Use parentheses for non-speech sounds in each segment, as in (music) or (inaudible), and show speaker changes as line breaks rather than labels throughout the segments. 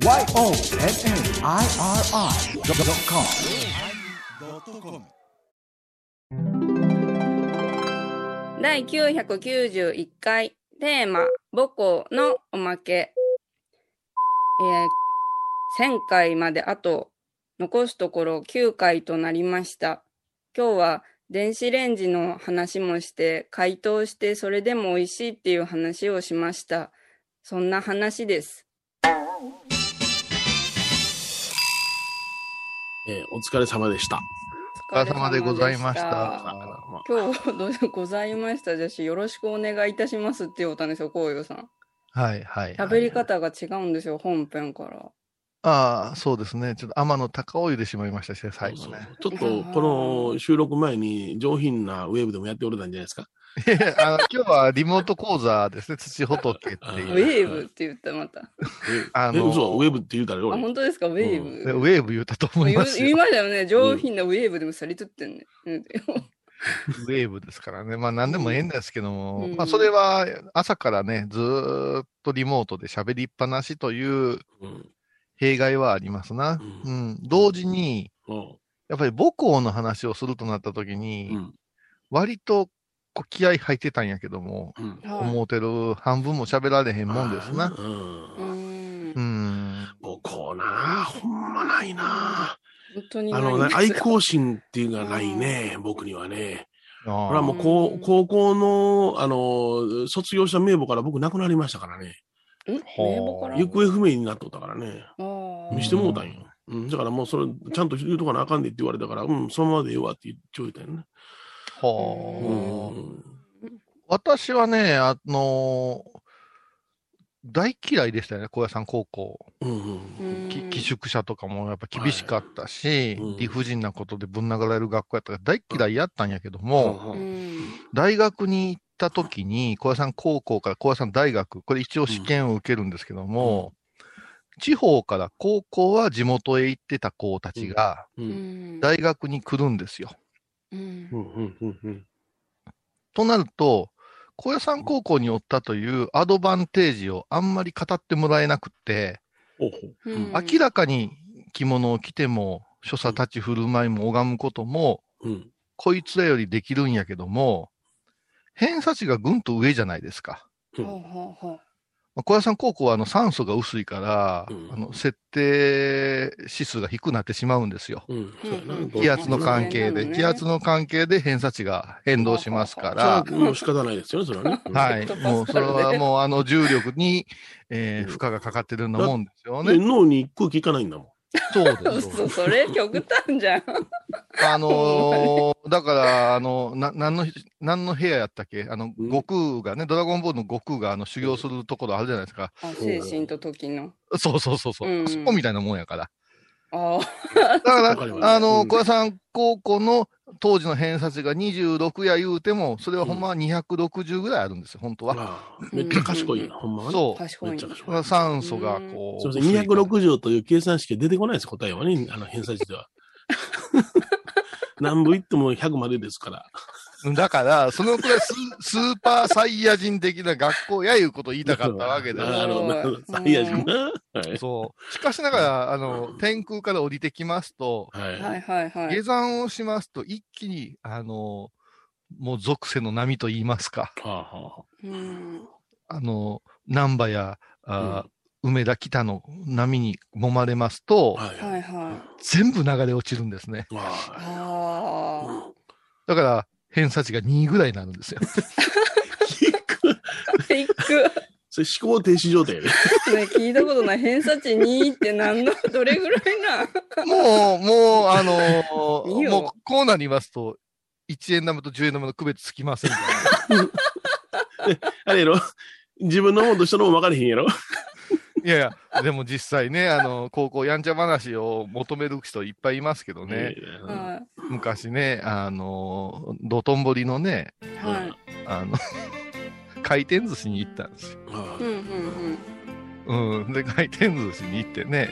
YONNIRI.com
第991回テーマ母校のおまけ、えー、1000回まであと残すところ9回となりました。今日は電子レンジの話もして解凍してそれでも美味しいっていう話をしました。そんな話です。
えーお疲れ様でした。
お疲れ様でございました
まあ
今日どうぞございました？じゃしよろしくお願いいたしますって言おうたんですよこういうさん
はいはい。
喋り方が違うんですよ本編から
ああ、そうですね。ちょっと天の高を湯でしまいましたし、最後ね。
ちょっとこの収録前に上品なウェブでもやっておれたんじゃないですか。
あの今日はリモート講座ですね。土仏って
ウ
いう。
ェーブって言ったまたあ
あ
え、嘘、ウェブって言うたらよ？俺
本当ですか？ウェーブ、
ねウェーブ言ったと思いますよ。
言いましたよね上品なウェーブでもさりとってんね、うん
ウェーブですからね。まあ何でもええんですけども、
うん
まあそれは朝からね、ずーっとリモートで喋りっぱなしという
うん
弊害はありますな。
う
うんん。同時に、
うん
やっぱり母校の話をするとなった時
う
に、
ん
割とこ気合入ってたんやけども、
うん
思うてる半分も喋られへんもんですな。
う。
ん
うん。
もうこうな、ほんまないな。
本当に
あのね、愛好心っていうのがないね、僕にはね。
あ
これはもう高校の、あの、卒業した名簿から僕亡くなりましたからね。
名簿から
行方不明になっとったからね。見してもうたんよ。うん、だからもうそれ、ちゃんと言うとかなあかんでって言われたから、うん、そのままでええわって言っちょいたよね。
はあ。
うん。
私はね、あの大嫌いでしたよね、高野山高校。
うん
寄宿舎とかもやっぱ厳しかったし、
うん。
理不尽なことでぶん殴られる学校やったから大嫌いやったんやけども、
う
うん。
ん
大学に行った時に、高野山高校から高野山大学、これ一応試験を受けるんですけども、地方から高校は地元へ行ってた子たちが、大学に来るんですよ。
うん
うんうんうんうん。
となると、高野山高校におったというアドバンテージをあんまり語ってもらえなくって、明らかに着物を着ても、所作立ち振る舞いも拝むことも、
うん。
こいつらよりできるんやけども、偏差値がぐんと上じゃないですか。まあ小屋さん高校はあの酸素が薄いから、
うん
あの設定指数が低くなってしまうんですよ。
うん。
気圧の関係で、気圧の関係で偏差値が変動しますから、
もう仕方ないですよね、それはね。うん
はい。もうそれはもうあの重力に、えー
うん
負荷がかかってるようなもんですよ
で
ね。
脳に空気いかないんだもん。
そうです。
それ極端じゃん。
あのーだから、あの、な、何の、何の部屋やったっけ？あの、
うん？
悟空がね、ドラゴンボールの悟空があの修行するところあるじゃないですか。
あ精神と時の。
そうそうそうそう。
うん
そこみたいなもんやから。
あ
だか、
わかります
あの、
うん
小屋さん高校の当時の偏差値が26や言うても、それはほんまは260ぐらいあるんですよ、本当は。
めっちゃ賢いな、ほんまはね。
あ、
そう。
賢いね。
めっちゃ賢い。
これは酸素がこう。
すみません、
薄いから
260という計算式が出てこないです、答えはね、あの偏差値では。(laughs) 何部いっても100までですから。
だから、そのくらいス (laughs) スーパーサイヤ人的な学校やいうことを言いたかったわけで
なるほど、(laughs) なるほど。
うん
サイヤ人な。はい。
そう。しかしながら、あの、天空から降りてきますと、
はい。
はいはいはい
下。山をしますと、一気に、あの、もう属性の波と言いますか、
はあはあ
うん
あの、南波や、あ梅田北の波に揉まれますと、
はいは。
はい
全部流れ落ちるんですね。
い。
は
あ
だから、偏差値が2ぐらいになるんですよ。
い。
あ。フェイク。
それ思考停止状態やね。
ね、聞いたことない。偏差値2って何の、(laughs) どれぐらいな？
もう、もう、あのー
いいよ
もう、こうなりますと、1円玉と10円玉の区別つきません。(laughs)
あれやろ？自分のもんと人のもん分かれへんやろ？(laughs)
いやいや、でも実際ね、あの、高校やんちゃ話を求める人いっぱいいますけどね、
は
昔ね、あの、道頓堀のね、
い。はい。
あの、(laughs) 回転寿司に行ったんですよ。
うんうんうん。
うん。で、回転寿司に行ってね、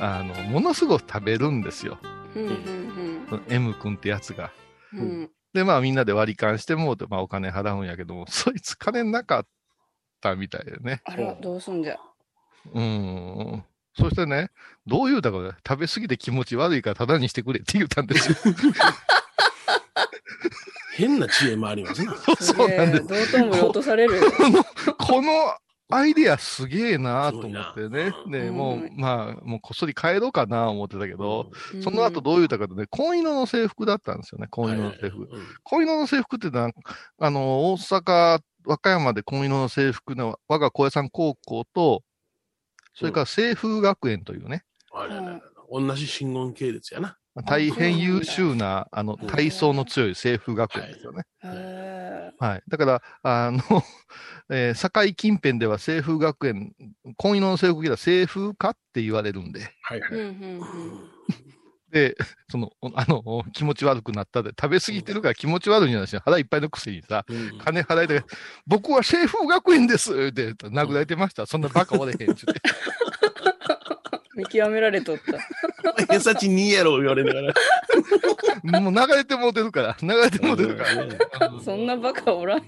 あの、ものすごく食べるんですよ。
うんうん
M 君ってやつが。
うん。うん。
で、まあみんなで割り勘してもうて、まあお金払うんやけども、そいつ金なかったみたいでね。
あら、どうすんじゃ。
うん。そしてね、どう言うたかね、食べ過ぎて気持ち悪いからただにしてくれって言ったんですよ。(laughs)
変な知恵もありますな。(laughs)
そうなんです。
す。道頓堀落とされるよ。(laughs)
このアイデアすげえなと思ってね。
す
で、
うん
もう、まあ、もうこっそり帰ろうかな思ってたけど、その後
う
どう言うたかとね、紺色の制服だったんですよね、紺色の制服。紺色の制服ってのは、あの、大阪、和歌山で紺色の制服の我が高野山高校と、それから清風学園というね、
あれあれあれ同じ真言系列やな。
大変優秀な、あの、
うん
体操の強い清風学園ですよね。はい。だから、あの、(laughs) えー堺近辺では清風学園、紺色の制服着た清風かって言われるんで、
ー
はいはい。(laughs)
うんうんうん
で、(laughs) その、お (laughs) あの、気持ち悪くなったで、食べ過ぎてるから気持ち悪いんじゃないし、腹いっぱいのくせにさ、
うん
金払いで、僕は清風学園ですって殴られてました。そんなバカおれへん。(laughs)
見極められとった。
偏差値2やろ言われながら。
もう流れてもうてるから、流れてもうてるから。うん
そんなバカおらへん。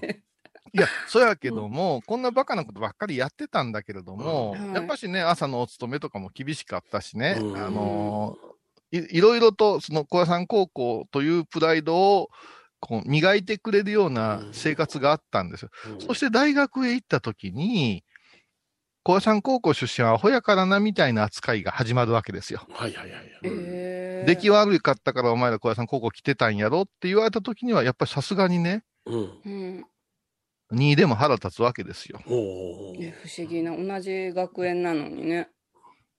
いや、そうやけども、こんなバカなことばっかりやってたんだけれども、
うん
やっぱしね、朝のお勤めとかも厳しかったしね、
うん
あのーい、いろいろと、その、小屋さん高校というプライドを、こう、磨いてくれるような生活があったんですよ。そして大学へ行った時に、小屋さん高校出身はアホやからなみたいな扱いが始まるわけですよ。
はいはいはい。
えー
出来悪かったからお前ら小屋さん高校来てたんやろって言われた時には、やっぱりさすがにね、
うん。
うん。
2でも腹立つわけですよ。
不思議な。同じ学園なのにね。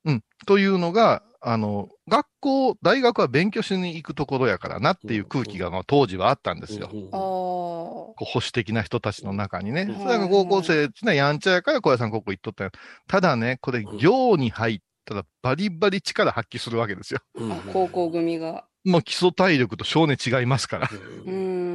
うん。というのが、あの、学校、大学は勉強しに行くところやからなっていう空気が、まあ、当時はあったんですよ。
う
う保守的な人たちの中にね。
うん
それが高校生ってのはやんちゃやから小屋さん高校行っとったんやただね、これ、
うん
行に入ったらバリバリ力発揮するわけですよ。
高校組が。
もう基礎体力と少年違いますから。
うーん。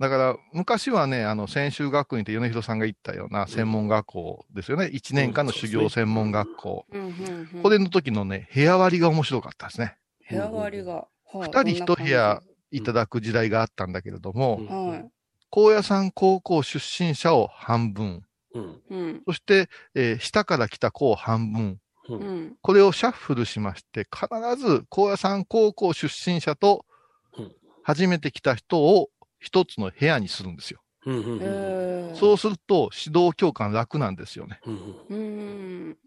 だから、昔はね、あの、専修学院って米広さんが言ったような専門学校ですよね。1年間の修行専門学校。
うんうんうん。
これの時のね、部屋割りが面白かったですね。
部屋割りが。二
二人一部屋いただく時代があったんだけれども、
うん
はい。
高野山高校出身者を半分、
うん
うん。
そして、えー下から来た子を半分、
う
うんん。
これをシャッフルしまして、必ず高野山高校出身者と
うん、
初めて来た人を一つの部屋にするんですよ。そうすると指導教官楽なんですよね。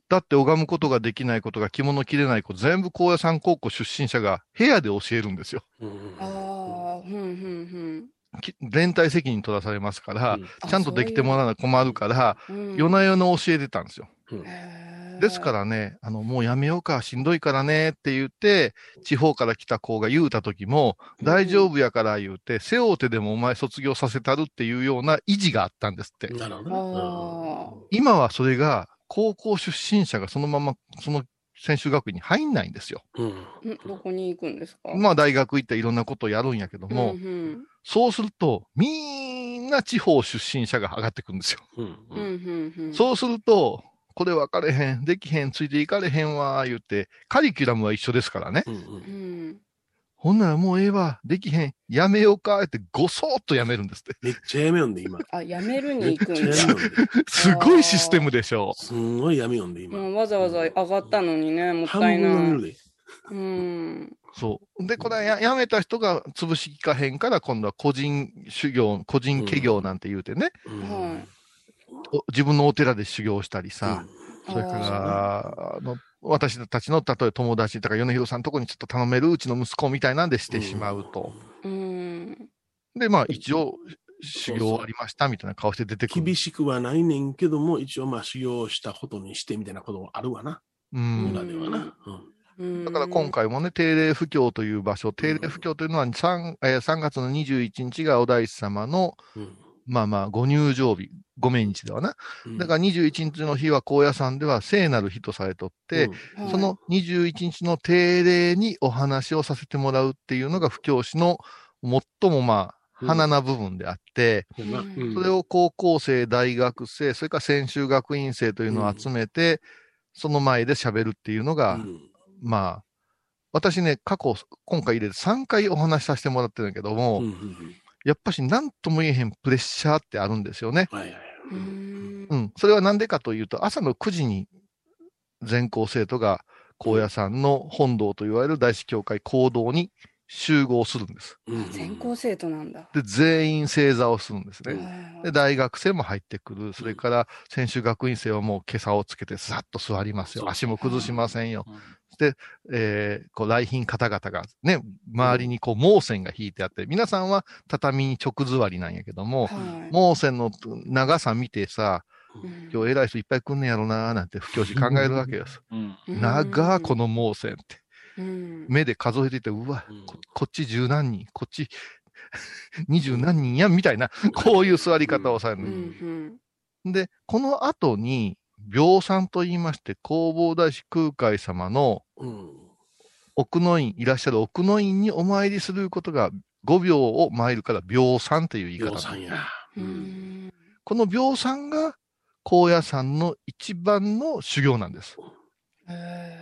だって拝むことができないことが着物着れない子、全部高野山高校出身者が部屋で教えるんですよ。連帯責任取らされますから、
うん
あ
ちゃんとできてもらわな困るから、夜な夜な教えてたんですよ。ですからね、あの、もうやめようか、しんどいからねって言って、地方から来た子が言うた時も、大丈夫やから言うて、背負うてでもお前卒業させたるっていうような意地があったんですって。
なるほど
あ
今はそれが、高校出身者がそのまま、その専修学院に入んないんですよ。
ね。うん
どこに行くんですか？
まあ大学行ったらいろんなことをやるんやけども、
うんうん
そうすると、みんな地方出身者が上がってくるんですよ。
うん
う
ん。
そうすると、これ分かれへん、できへん、ついていかれへんわ、言うて、カリキュラムは一緒ですからね。
うん
うん。
ほんならもうええわ、できへん、やめようか、ってごそーっとやめるんですって。
めっちゃやめよんで、今。(laughs)
あ、やめるに行くんだ。
すごいシステムでしょ。
すんごいやめよんで、今。
わざわざ上がったのにね、もっ
半
たいない。うん。
そう。で、これはややめた人が潰しきかへんから、今度は個人修行、個人家業なんて言うてね、
うん
はい。
お自分のお寺で修行したりさ、
うん
それから、あの、私たちの、例えば友達とか、米広さんのとこにちょっと頼めるうちの息子みたいなんでしてしまうと。
うん。
で、まあ、一応、修行終わりましたみたいな顔して出てくる。
厳しくはないねんけども、一応まあ修行したことにしてみたいなこともあるわな。
うん。
村ではな。
うん
だから今。回もね、定例不教という場所、定例不教というのは 3, えー3月の21日がお大師様の、
うん
まあまあ、ご入場日、ご命日ではな。
うん。
だから21日の日は高野山では聖なる日とされとって、
はい。
その21日の定例にお話をさせてもらうっていうのが不教師の最もまあ、
うん。
花な部分であって、
うん。
それを高校生、大学生、それから専修学院生というのを集めて、その前で喋るっていうのが、
うん。
まあ、私ね、過去、今回入れて3回お話しさせてもらってるんだけども、
うんうんうん
やっぱし何とも言えへんプレッシャーってあるんですよね。
はいはいはい
うん
うん。それはなんでかというと、朝の9時に全校生徒が高野山の本堂といわれる大師教会講堂に集合するんです。
うん
全校生徒なんだ。
で、全員正座をするんですね。
はい
で、大学生も入ってくる。それから、選手学院生はもう今朝をつけてさっと座りますよ。足も崩しませんよ。
うん
えーこう、来賓方々がね、周りにこう、毛線が引いてあって、皆さんは畳に直座りなんやけども、
はい。
毛線の長さ見てさ、
うん。
今日偉い人いっぱい来んねやろなーなんて不教師考えるわけです。
うん。
うん。
長ーこの毛線って。
うん。
目で数えていて、うわ
うん、
ここっち十何人、こっち (laughs) 二十何人やん、みたいな、こういう座り方をされるで、この後に、病産と言いまして、弘法大師空海様の
うん
奥の院、いらっしゃる奥の院にお参りすることが、5秒を参るから、病産という言い方
量産や。
うんうん
この病産が、高野山の一番の修行なんです。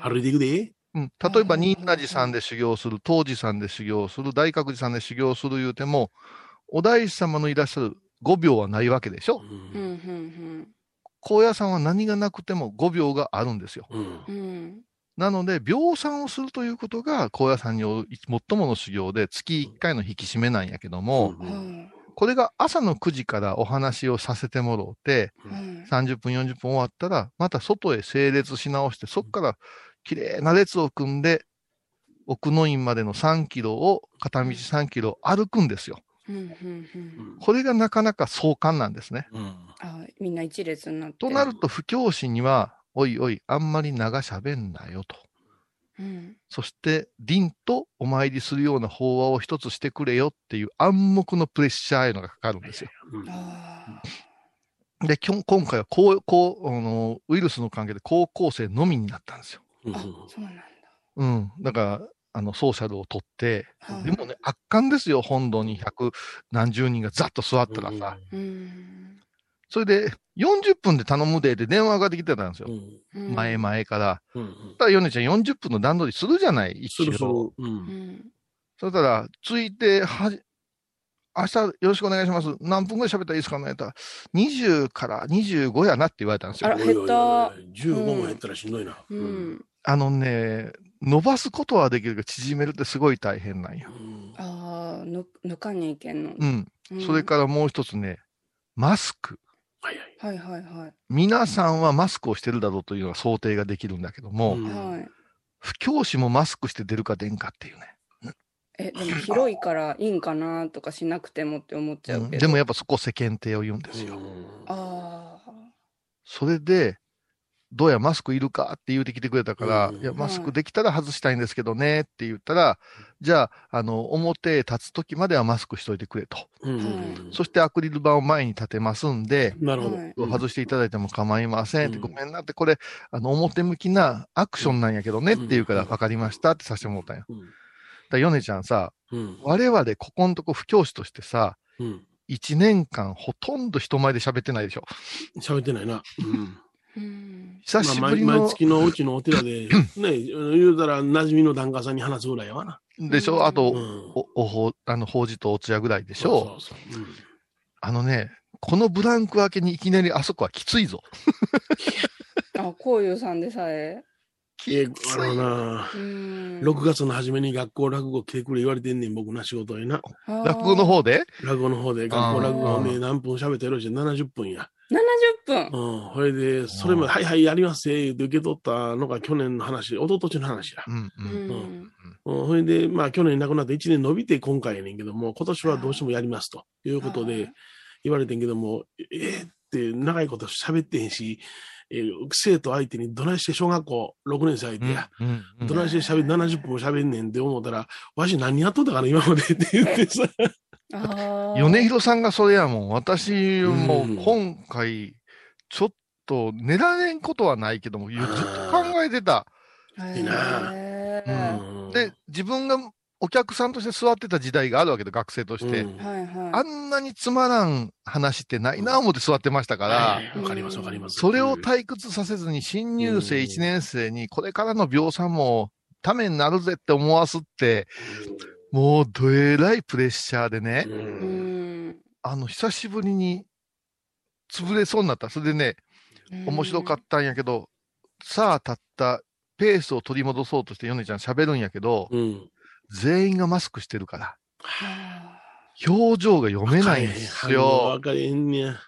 歩いていくで。
うん、例えば、
うん
仁和寺さんで修行する、東寺さんで修行する、大覚寺さんで修行する言うても、お大師様のいらっしゃる5秒はないわけでしょ。
うんうん
高野山は何がなくても5秒があるんですよ。
うん
うんうん
なので、病産をするということが、高野山による最もの修行で、月1回の引き締めなんやけども、
うん
これが朝の9時からお話をさせてもろうて、
はい
30分、40分終わったら、また外へ整列し直して、そこから綺麗な列を組んで、奥の院までの3キロを、片道3キロ歩くんですよ。
うんうんうん
これがなかなか壮観なんですね。
うん
あみんな一列になって。
となると、不教師には、おいおい、あんまり長喋んなよと。
うん
そして、凛とお参りするような法話を一つしてくれよっていう暗黙のプレッシャーへのがかかるんですよ。
うん
あ
で、きょ今回はこう、こう、あの、ウイルスの関係で高校生のみになったんですよ。
ーあ、そうなんだ。
うん。だから、あの、ソーシャルを取って、
はい
でもね、圧巻ですよ、本堂に百何十人がざっと座ったらさ。
うん
それで、40分で頼むでって電話ができてたんですよ。
うん
うん
前々から。
うん
たら、ヨネちゃん40分の段取りするじゃない、一
するする。
応。
う
うんん
そしたら、ついて、はじ、明日よろしくお願いします。何分ぐらい喋ったらいいですかねって言ったら、20から25やなって言われたんですよ。
あら減った
おいおいおい15も減ったらしんどいな。
う
うん
ん
あのね、伸ばすことはできるけど、縮めるってすごい大変なんよ。
ああ、ぬ抜かにいけんの。
うん。
うん
それからもう一つね、マスク。
はいはい。
はいはいはい。
皆さんはマスクをしてるだろうというのは想定ができるんだけども、
うん
はい。
不教師もマスクして出るか出んかっていうね。
え、でも広いからいいんかなとかしなくてもって思っちゃうけど。
うんでもやっぱそこ世間体を言うんですよ。
ああ。
それで、どうやマスクいるかって言うてきてくれたから、
うん
いや、マスクできたら外したいんですけどねって言ったら、じゃあ、あの、表へ立つ時まではマスクしといてくれと。
うん
はい
そしてアクリル板を前に立てますんで、
なるほど
はい。
外していただいても構いませんって、
うん
ごめんなって、これ、あの、表向きなアクションなんやけどねって言うから、
うん
分かりましたってさせてもらったんよ。
うん
だヨネちゃんさ、
うん
我々ここんとこ不教師としてさ、
うん
一年間ほとんど人前で喋ってないでしょ。
喋ってないな。うん
うん。
久しぶり
まあ毎
の
毎、月のうちのお寺で、(clears throat) ね、言うたら馴染みの檀家さんに話すぐらいやわな。
でしょ？あと、
うん
お、おほ、あの、法事とお通夜ぐらいでしょ？
そうそうそううん
あのね、このブランク明けにいきなりあそこはきついぞ。(laughs)
あ、こういうさんでさえ？
ええあのな、
うん。
6月の初めに学校落語来てくれ言われてんねん、僕な仕事にな。
落語の方で？
落語の方で、学校落語で何分喋ってよろしい70分や。
70分。
うん。それで、それまで、はいはい、やりますって受け取ったのが去年の話、一昨年の話や。
うんう。
うんん。
うん、それで、まあ去年亡くなって1年伸びて今回やねんけども、今年はどうしてもやりますということ
はい
で言われてんけども、えーって長いこと喋ってへんし、えー生徒相手にどないして小学校6年生相手や、
うんうん
どないして喋70分も喋んねんって思ったら、わし何やっとったかな今までって言ってさ。
米広さんがそれやもん。私も
うん
今回、ちょっと寝られんことはないけども、ずっと考えてた。
へ
いいな
え。
うん
で、自分がお客さんとして座ってた時代があるわけで、学生として。
うん
はいはい。
あんなにつまらん話ってないな思って座ってましたから、
はいわかりますわかります。
それを退屈させずに新入生
うん
1年生にこれからの秒算もためになるぜって思わすって、もうどえらいプレッシャーでね。あの、久しぶりに潰れそうになった。それでね、面白かったんやけど、さあ立ったペースを取り戻そうとしてヨネちゃん喋るんやけど、
うん。
全員がマスクしてるから、
は
表情が読めないんですよ
わ。かれへんねや。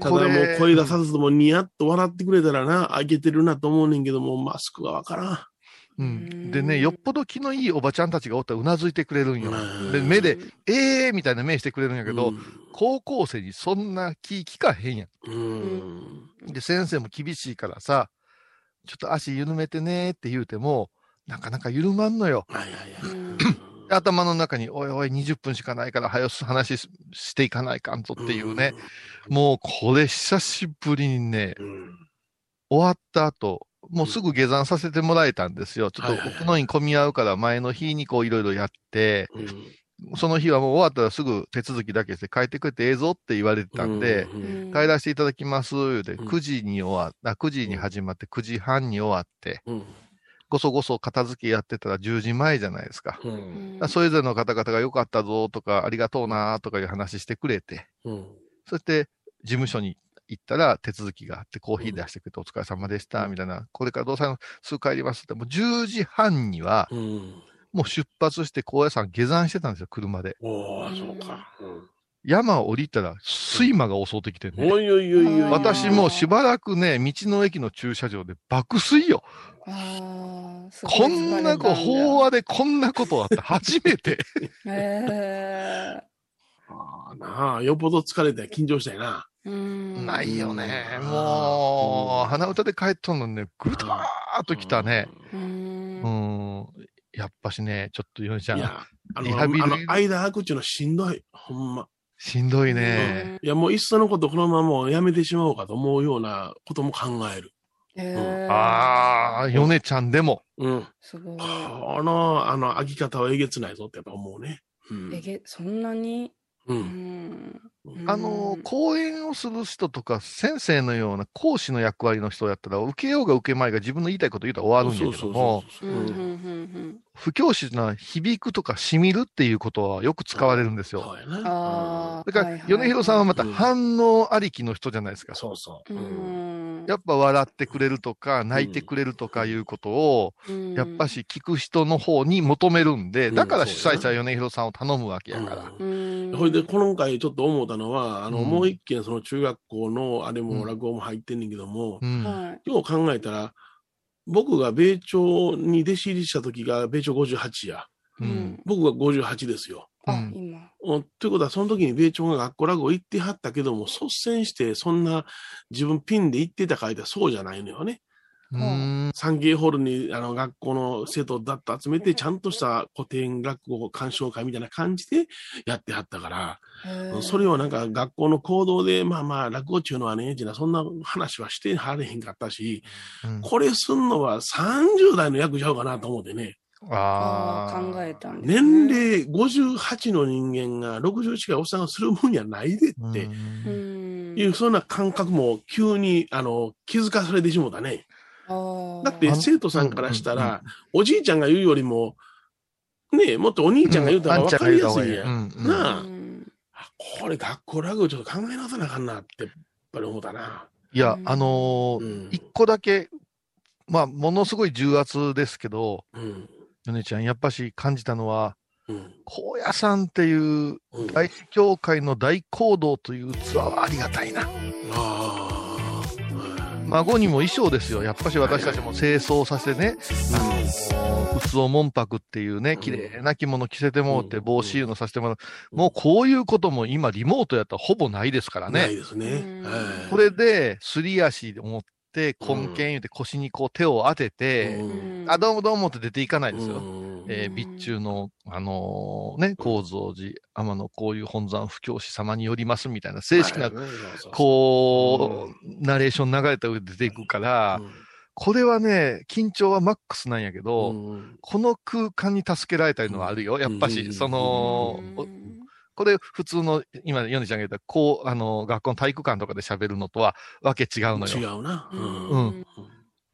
ただも
これ
う声出さずともニヤッと笑ってくれたらな、あげてるなと思うねんけども、マスクがわからん。
うん、でね、よっぽど気のいいおばちゃんたちがおったらうなずいてくれるんよ。
うん
で、目で、えーみたいな目してくれるんやけど、
うん
高校生にそんな気聞かへんや
うん。
ん。で、先生も厳しいからさ、ちょっと足緩めてねって言うても、なかなか緩まんのよ。
はいはいはい。
頭の中に、おいおい、20分しかないから、早く話ししていかないかんぞっていうね。もう、これ久しぶりにね、
うん。
終わった後、もうすぐ下山させてもらえたんですよ。ちょっと奥の院混み合うから前の日にこういろいろやって、
うん
その日はもう終わったらすぐ手続きだけして帰ってくれてええぞって言われてたんで、
うん
帰らせていただきます、言うて、
うん
9時に終わっあ、9時に始まって9時半に終わって、
うん
ごそごそ片付けやってたら10時前じゃないですか。
う
うん。ん
それぞれの方々が良かったぞとか、ありがとうなとかいう話してくれて、
うん。
そして事務所に行ったら手続きがあってコーヒー出してくれてお疲れ様でした、みたいな、これからどうさすぐ帰りますって、もう10時半には
うん。
もう出発して高野山下山してたんですよ、車で。
おー、そうか。
山を降りたら睡魔が襲ってきてね。
うんおいおいおいおい。
私もうしばらくね、道の駅の駐車場で爆睡よ。
あ
こんなこう、法話でこんなことあって初めて。(laughs)
へ
ああなあ、よっぽど疲れて緊張したよな。
ーうん
ないよね。
うん
もう、
うん
鼻歌で帰っとんのにね、ぐたーっときたね。
う
うんん。やっぱしね、ちょっとヨネちゃん、
いや、あの、
リハビリ
あの間空くっちゅうのはしんどい。ほんま。
しんどいね。
いや、もういっそのことこのままもうやめてしまおうかと思うようなことも考える。
へー
ああ、ヨネちゃんでも。
うん。
すごい。
この、あの、飽き方はえげつないぞってやっぱ思うね。うん
えげ、そんなに？
う。
うんん。
あの、講演をする人とか、先生のような講師の役割の人やったら、受けようが受けまいが自分の言いたいこと言うたら終わるんだけども、不教師というのは響くとか染みるっていうことはよく使われるんですよ。
そうやな。
だから、米広さんはまた
うん
反応ありきの人じゃないですか。
そうそう。
やっぱ笑ってくれるとか、泣いてくれるとかいうことを、
うん
やっぱ、し聞く人の方に求めるんで、
うん
だから主催者は米広さんを頼むわけやから。
ほいで、今回ちょっと思ったのは、あの、
うん
もう一件、その中学校の、あれ
うん
も落語も入ってんねんけども。よう考えたら、僕が米朝に弟子入りした時が米朝58や。
う
うんん。
僕が58ですよ。
あ
う、ん
今。
うんということは、その時に米朝が学校落語行ってはったけども、率先して、そんな自分ピンで行ってたかいたらそうじゃないのよね。
うん。
サンゲーホールにあの学校の生徒だって集めて、ちゃんとした古典落語鑑賞会みたいな感じでやってはったから、それをなんか学校の行動で、まあまあ落語中のはね、そんな話はしてはれへんかったし、
うん
これすんのは30代の役ちゃうかなと思ってね。
あ。考えたんですね。
年齢58の人間が60近いおっさんがするもんやないでって。いう、そんな感覚も急にあの気づかされてしもうたね。だって生徒さんからした
うんうん
ら、おじいちゃんが言うよりも、ねえ、もっとお兄ちゃんが言うたら分かりやすいやん。なあ
うん
あこれ学校ラグちょっと考え直さなあかんなって、やっぱり思ったな。
いや
う、ん
あのー
うん。
一個だけ、まあ、ものすごい重圧ですけど、
うん。
米ちゃん、やっぱし感じたのは、
うん。
高野山っていう
うん
大師教会の大行動という器はありがたいな。
ああ。
孫にも衣装ですよ。やっぱし私たちも清掃させてね、あの、うつおもんぱくっていうね、綺麗な着物着せてもらって、
うん
帽子いうのさせてもらう。もうこういうことも今リモートやったらほぼないですからね。
ないですね。
これで、すり足を持って、根剣言うて腰にこう手を当てて、
うん。
あ、どうもどうもって出ていかないですよ。
うん。
えー、備中の、あのーね、構造寺、天のこういう本山不教師様によりますみたいな、正式な、こう、ナレーション流れた上で出ていくから、これはね、緊張はマックスなんやけ
う
ど、
ん。
この空間に助けられたいのはあるよ。やっぱし、
うん。
その、これ普通の、今、ヨネちゃんが言った、こう、あの、学校の体育館とかで喋るのとはわけ違うのよ。
違うな。
う
うん
ん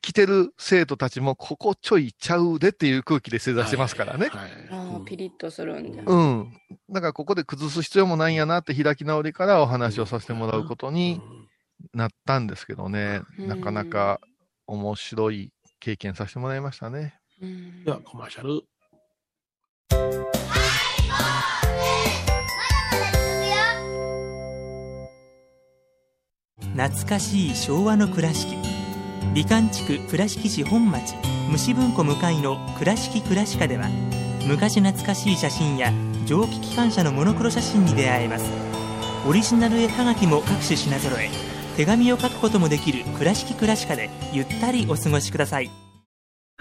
来てる生徒たちも、ここちょいちゃうでっていう空気で正座してますからね。
はい
ああ、ピリッとするんだ。
うん。だからここで崩す必要もないんやなって開き直りからお話をさせてもらうことになったんですけどね、
うん
なかなか面白い経験させてもらいましたね。
うん
では、コマーシャル。
懐かしい昭和の倉敷。美観地区倉敷市本町虫文庫向かいの「倉敷倉歯科」では昔懐かしい写真や蒸気機関車のモノクロ写真に出会えます。オリジナル絵はがきも各種品揃え手紙を書くこともできる「倉敷倉歯科」でゆったりお過ごしください。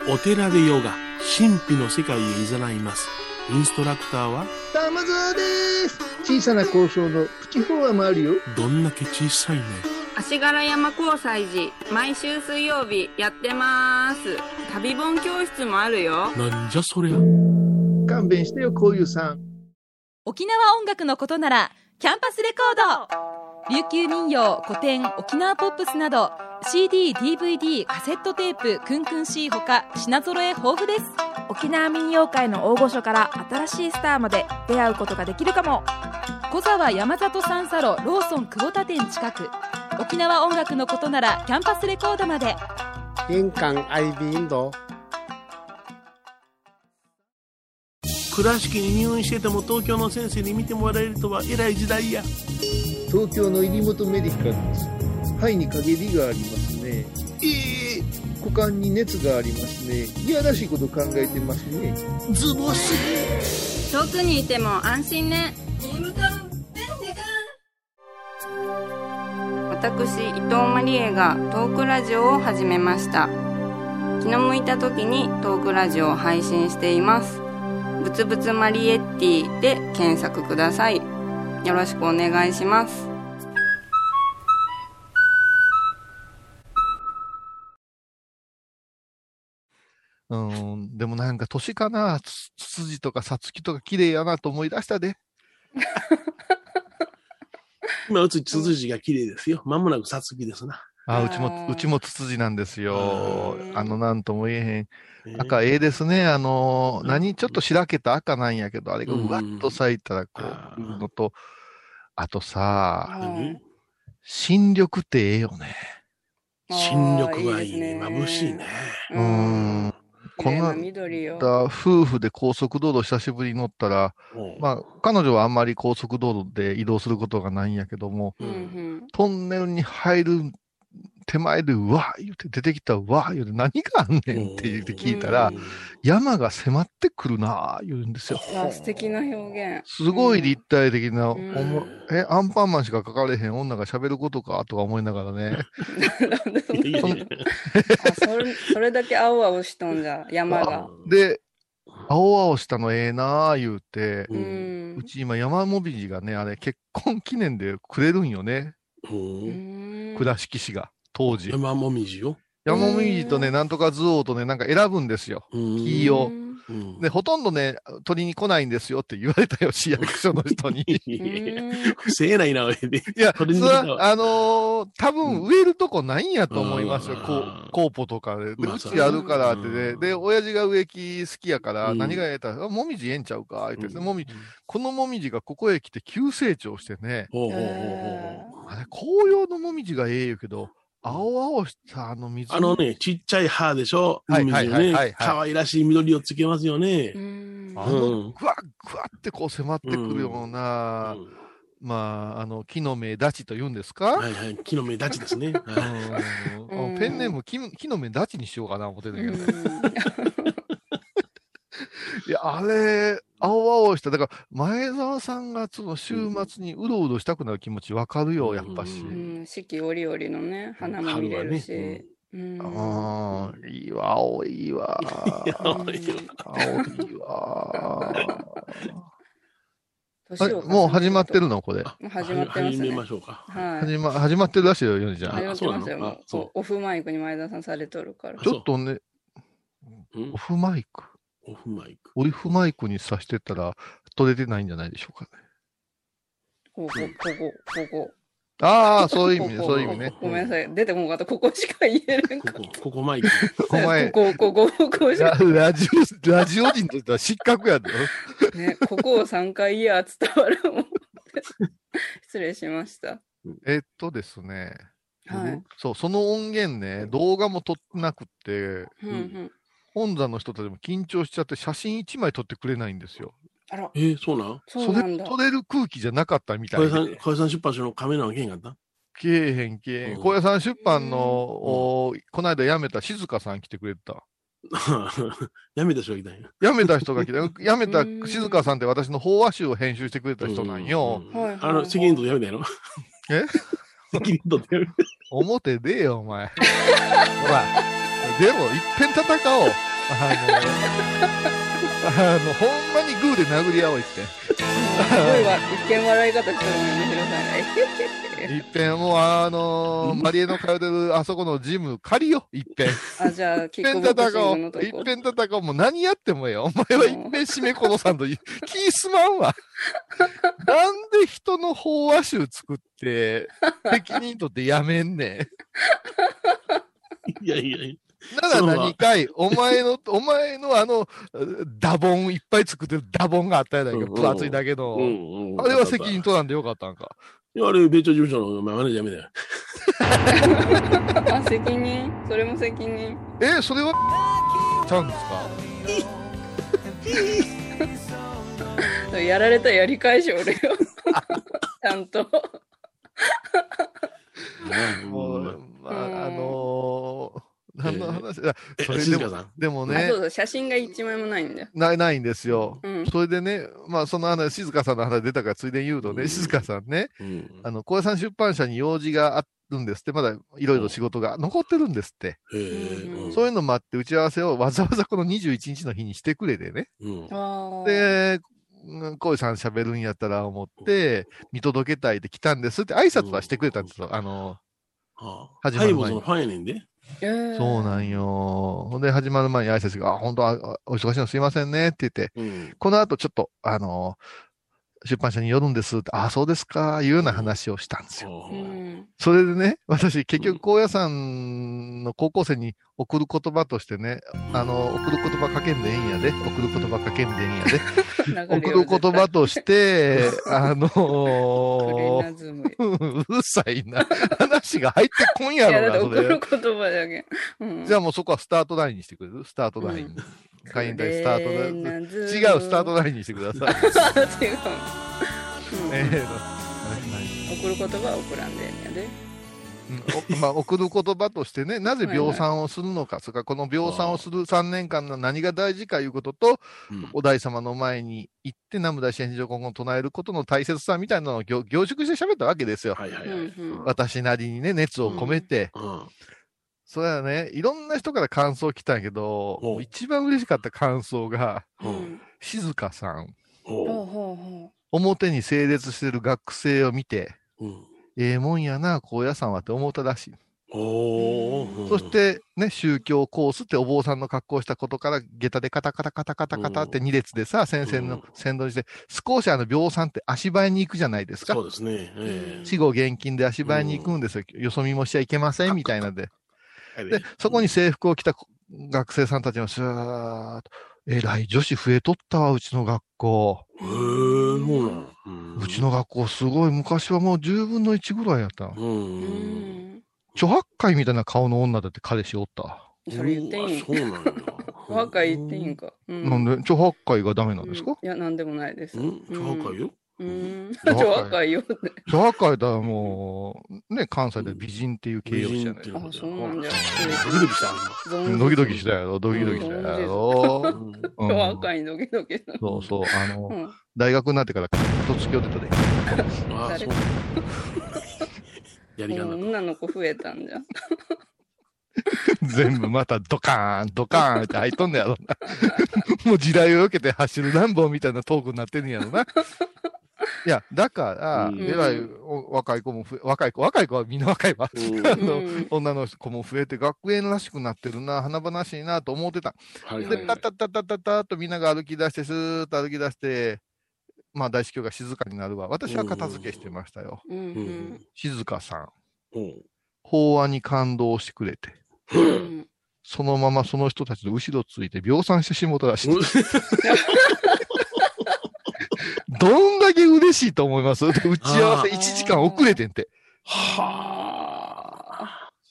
お寺でヨガ、神秘の世界へ誘います。インストラクターは、
玉沢です。小さな交渉のプチフォアもあるよ。
どんだけ小さいね。
足柄山交際時毎週水曜日やってます。旅本教室もあるよ。
なんじゃそりゃ。
勘弁してよこういうさん。
沖縄音楽のことならキャンパスレコード。琉球民謡古典沖縄ポップスなど CD、DVD、カセットテープ、クンクン C ほか品揃え豊富です。
沖縄民謡界の大御所から新しいスターまで出会うことができるかも。
小沢山里三佐路ローソン久保田店近く。沖縄音楽のことならキャンパスレコードまで。
印港 IB 印度
倉敷に入院してても東京の先生に見てもらえるとは偉い時代や。
東京の入元メディカルです肺に陰りがありますね。
ええ
股間に熱がありますね。いやらしいこと考えてますね。
ズボス。
遠くにいても安心ね。私伊藤マリエがトークラジオを始めました。気の向いた時にトークラジオを配信しています。ぶつぶつマリエッティで検索ください。よろしくお願いします
うん、でもなんか年かな、つつつじとかさつきとか綺麗やなと思い出したで。(laughs)
今、うちつづじが綺麗ですよ。まもなくさつきですな。
あ、うち
あ
も、
ー
うちもつつじなんですよ
う。ん
あの、なんとも言えへん。
ええ
赤、ええですね。あの、
うん
何、ちょっとしらけた赤なんやけど、あれが
う
わっと咲いたら、こう、のと、あとさ、
はい
新緑ってええよね。
新緑がいいね。眩しいね。
うーん。こんな
綺麗な緑よ
だ夫婦で高速道路久しぶりに乗ったら、
うん。
まあ、彼女はあんまり高速道路で移動することがないんやけども、
うんうん。
トンネルに入る手前で、うわ言って出てきた、うわ言うて何があんねんって言って聞いたら
う、
山が迫ってくるなぁ言うんですよ。
あ素敵な表現。
すごい立体的な、
うん。
おもえ、アンパンマンしか書かれへん女が喋ることかとか思いながらね。
なんでそれそれだけ青々しとんじゃ山が。
で、青々したのええなぁ言うて、
う
うん。
うち今山もみじがね、あれ結婚記念でくれるんよね。
うん。
倉敷市が、当時。
山もみじよ。
山もみじとね、なんとか図王とね、なんか選ぶんですよ。
うん。
いいよ
うん。
で、ほとんどね、取りに来ないんですよって言われたよ、市役所の人に。(laughs)
不正ないな、俺で。
や、それは、あのー多分植えるとこないんやと思いますよ、
うん。
こう、コーポとかで。で、
まあ
うちあるからってね。
うん。
で、親父が植木好きやから、
うん。
何がええたら、あもみじええんちゃうかって言って、
うん。
もみ、このもみじがここへ来て急成長してね、
ほうほうほう
へ
ほう。
あれ、紅葉のもみじがええ言うけど、青々したあの水？
あのね、ちっちゃい歯でしょ？
はいはいはいはいはい。
可愛らしい緑をつけますよね
う。ん
あの、
うん
ぐわぐわってこう迫ってくるような、
うん
まあ、あの、木の芽立ちと言うんですか、
はいはい。木の芽立ちですね。
ペンネーム木の、木の芽立ちにしようかな思ってる
うん
けど。いや、あれ、青々した。だから、前澤さんがその週末にうろうろしたくなる気持ちわかるよ、やっぱし。
うん四季折々のね花も見れるし、うん
ああ、いいわ、青いいわ。
青い
わ。もう始まってるの？これ。
もう始まってますね
始めましょうか。
はい
始ま、始まってるらしいよ、ヨネちゃん。
始まってますよもうオフマイクに前田さんされとるから
あ
ちょっとね、
うん
オフマイク？
オフマイク。
オフマイクにさしてたら、取れてないんじゃないでしょうかね。
ここここここ
ああ、そういう意味ね、
ここ
そういう意味ね。
ごめんなさい出てこなかったここしか言えるんか
ここ、ここマイク。
お前、
ここここここし
ラ
か
ラジオ、ラジオ人としては失格やで。
ねここを3回言や伝わるもん失礼しました
えっとですね、
はい。
そう、その音源ね、動画も撮ってなくって、
うんうん。
本山の人たちも緊張しちゃって写真1枚撮ってくれないんですよ。
あら、
えー、そうなん？
そうなんだ。
れ撮れる空気じゃなかったみたい
小屋さん、
で。
小屋さん出版社のカメラの件があった？
けえへんけえへん。
うん
高野山出版の、おこの間辞めた静香さん来てくれてた。(laughs)
やめた人がいたんや。
辞めた人が来て、(laughs) 辞めた
うん
静香さんって私の法話集を編集してくれた人なんよ。
うん
はいはい
あの、責任取ってやめたやろ？
え？(laughs)
責任取ってやめた。
表出えよ、お前。ほら。でも、いっぺん戦おう。あの、あの、ほんまにグーで殴り合おう、いっぺん。
すごいわ、一見笑い方してるもんね、ヒロ
いっぺん、もう、あのーマリエの通ってるあそこのジム借りよ、いっぺん。
あ、じゃあ、キックボクシ
戦おう。
ング。
いっぺん戦おう。もう何やってもええよ。お前はいっぺん締め殺さんとい気すまんわ。なんで人の法話集作って、責任取ってやめんねん。
いやいやい
なら何かい、お前の、(laughs) お前のあの、ダボン、いっぱい作ってるダボンがあったやないか、分厚いだけの。
や。うんうん。
あれは責任取らんでよかったんか？
いや、あれ、米朝事務所のマネージャーやめたよ。
あ、責任？それも責任。
えそれは、ちゃうんですか？
やられたらやり返し、俺よ。(laughs) ちゃんと。
もう、まあ、あのー、何の話？(laughs) それでも、でもね
そ、うそう、写真が一枚もないんだよ。
ない、ないんですよ。
うん。
それでね、まあ、その話、静香さんの話出たから、ついでに言うとね、
うん
静香さんね、
うん。
あの、小屋さん出版社に用事があるんですって、まだいろいろ仕事が残ってるんですって。そういうのもあって、打ち合わせをわざわざこの21日の日にしてくれてね。で、うん小井さん喋るんやったら思って、見届けたいで来たんですって挨拶はしてくれたんですよ。あの、
ああ
始まる前に
ハイボーズのファンやねんで。
えー
そうなんよ。ほんで、始まる前に挨拶が、あ、本当はあお忙しいのすいませんねって言って、
うん。
この後ちょっと、あの、出版社に寄るんですって、あ、そうですか、いうような話をしたんですよ。
う。
うん
それでね、私、結局、高野山の高校生に送る言葉としてね、あの、送る言葉かけんでええんやで、送る言葉かけんでええんやで、(laughs) 送る言葉として、(laughs) あのー。(laughs) うるさいな。話が入ってこんやろな、それ。
る言葉だけ。うん
じゃあもうそこはスタートラインにしてくれる？スタートライン。
うん
会員隊スタートライ違う、スタートラインにしてください。(laughs)
違う。うん
ええ
送る言葉は送らんでええんやで。
うんお (laughs) まあ、送る言葉としてね、なぜ量産をするのか、それからこの量産をする3年間の何が大事かいうことと、
うん
お大様の前に行って南無大師返事上今後唱えることの大切さみたいなのを凝凝縮して喋ったわけですよ。
はいはいはい。
私なりにね、熱を込めて。
うん。
それはね、いろんな人から感想来たんやけど、一番嬉しかった感想が、静香さん、表に整列してる学生を見て、
う。うん。
ええもんやな、高野山はって思ったらしい。そし、て、ね、宗教コースってお坊さんの格好をしたことから、下駄でカタカタカタカタカタって2列でさ、先生の
うん
先導にして、少しあの、病産って足早に行くじゃないですか
そ。うですね。え
死後現金で足早に行くんですよ。よそ見もしちゃいけません、みたいなんで。
え
で、そこに制服を着た学生さんたちがスーッと、えらい女子増えとったわ、うちの学校。
へえ、そうなの。
うちの学校すごい、昔はもう10分の1ぐらいやった。
う。
う。うんん。
著白海みたいな顔の女だって彼氏おった。
それ言っていいん？
そうなんや。
若い言っていいんか。う
なんで、著白海がダメなんですか？
いや、なんでもないです。
うん？そうかよ。
うん。(laughs)
若い
ちょ、若い
だらもう、ね、関西で美人っていう形容詞じゃない
美人っていう
あ、そうなん。
ドキドキした。
ドキドキしたやろ、ドキドキしたやろ？
若いドキドキした。
そうそう、あの、
うん。
大学になってから卒業出たで。
あそう。(laughs) やりがな。
女の子増えたんじゃん。
全部またドカーン、ドカーンって入っとんねやろな。(laughs) もう時代を受けて走る乱暴みたいなトークになってんねやろな。いや、だから、
うん
えらいお若い子も増え、若い子、若い子はみんな若いわ。
うん (laughs)
あの
うん
女の子も増えて学園らしくなってるな、華々しいなと思ってた。で、
はいはい
タッタッタッタッタッタッとみんなが歩き出して、スーッと歩き出して、まあ大司教が静かになるわ。私は片付けしてましたよ。
うん。
静香さん、
うん
法案に感動してくれて、
うん。
そのままその人たちの後ろついて病産してしもたらしい。どんだけ嬉しいと思います？(laughs) で打ち合わせ1時間遅れてんて。
は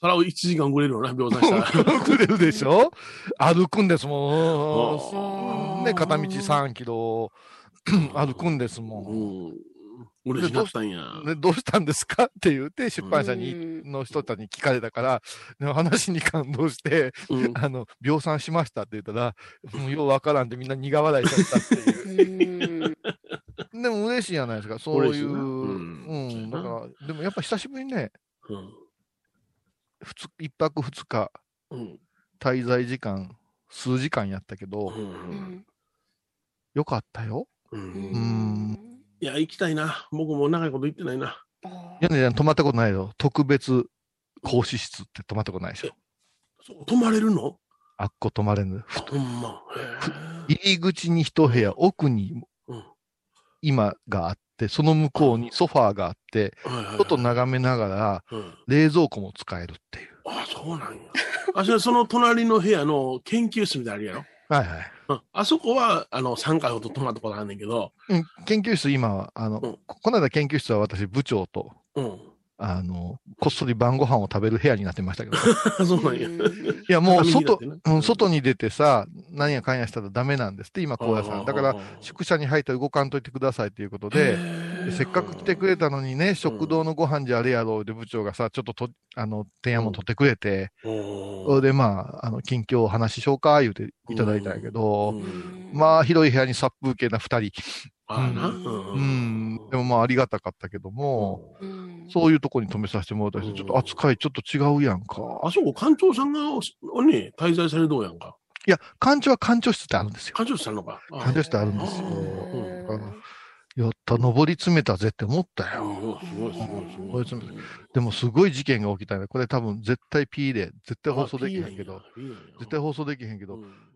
そら1時間遅れるよな、秒算したら。(laughs)
遅れるでしょ？歩くんです
あ
もん。ね、片道3キロ歩くんですもん。
うん。嬉しかったんや。
ね、どうしたんですか？って言って、出版社に、
うん
の人たちに聞かれたから、話に感動して、
うん
あの、秒算しましたって言ったら、もうようわからんってみんな苦笑いしちゃったっていう。(laughs)
うん
でも嬉しいじゃないですか、そういう。うん、
うん
だから、でもやっぱ久しぶりにね、
うん。
ふつ一泊二日、
うん。
滞在時間、数時間やったけど、
う。
うんん
よかったよ。
う。
うん
ん
ん
いや、行きたいな。僕も長いこと行ってないな。
あ
屋根に泊まったことないよ。特別講師室って泊まったことないでしょ。
そう泊まれるの？
あっこ泊まれんの。
あほんま。へ
入り口に一部屋、奥に今があって、その向こうにソファーがあって、
はいはいはい
外眺めながら
うん
冷蔵庫も使えるっていう。
あ、そうなんや。あ、それその隣の部屋の研究室みたいなのあるやろ？
はいはい。
うんあそこは、あの、3回ほど泊まったことあるんだけど、
うん、研究室今は、あの、
うん
ここの間研究室は私部長と、
うん。
あの、こっそり晩ご飯を食べる部屋になってましたけど。(laughs)
そうなんや。
う (laughs) ん
いや、もう外、うん、外に出てさ、何やかんやしたらダメなんですって、今、高野さん。だから、宿舎に入ったら動かんといてくださいということで、でせっかく来てくれたのにね、食堂のご飯じゃあれやろうで部長がさ、ちょっとと、あの、提案も取ってくれて、
お
それでまあ、あの、近況お話ししようか、言うていただいたんやけど、
うん
まあ、広い部屋に殺風景な二人。
ああな。
うん
うん。でもまあ、ありがたかったけども、
うん
そういうとこに泊めさせてもらったりして、ちょっと扱いちょっと違うやんか。
あそこ、館長さんが、ね、滞在されるどうやんか。
いや、館長は館長室ってあるんですよ。
館長さんのか。あ
館長室ってあるんですよ。やった、登り詰めたぜって思ったよ。
うんすごい、すごい、すごい。
こいつもでもすごい事件が起きたね。これ多分絶対 P で、絶対放送できへんけど、。絶対放送できへんけど、
うん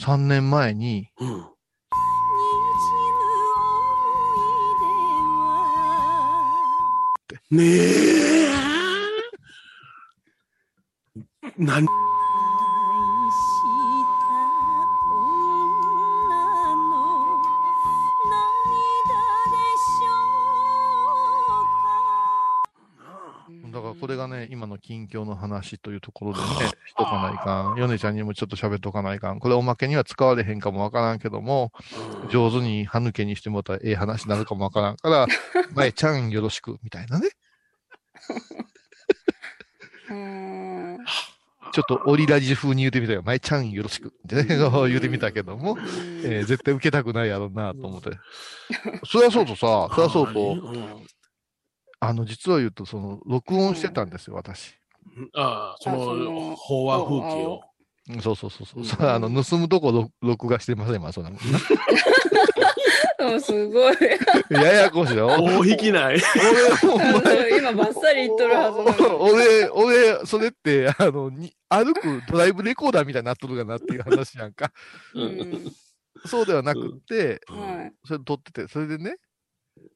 3年前に、
うん。ねえ。何？
れがね、今の近況の話というところでね、しとかないかん。ヨネちゃんにもちょっと喋っとかないかん。これおまけには使われへんかもわからんけども、上手に歯抜けにしてもらったらええ話になるかもわからんから、(laughs) まえちゃんよろしく、みたいなね。
うん
ちょっとオリラジ風に言うてみたよ。まえちゃんよろしく。ってね、言うてみたけども、えー絶対受けたくないやろうなと思って。そりゃそうとさ、そりゃそうと、
うん
あの、実は言うと、その、録音してたんですよ、私。
ああ、そ
あそ
の
の、
飽和風景を。
うんそうそうそうそう。あの、盗むとこ録録画してません、まあ、そんな (laughs)
すごい。
な。ややこしいよ。(laughs)
大引きない。(laughs)
今バッサリ言っとるはずなのに。
俺、俺、それって、あの、に歩くドライブレコーダーみたいになっとるかなっていう話やんか。
うん
そうではなくって、
はい。
それ撮ってて、それでね、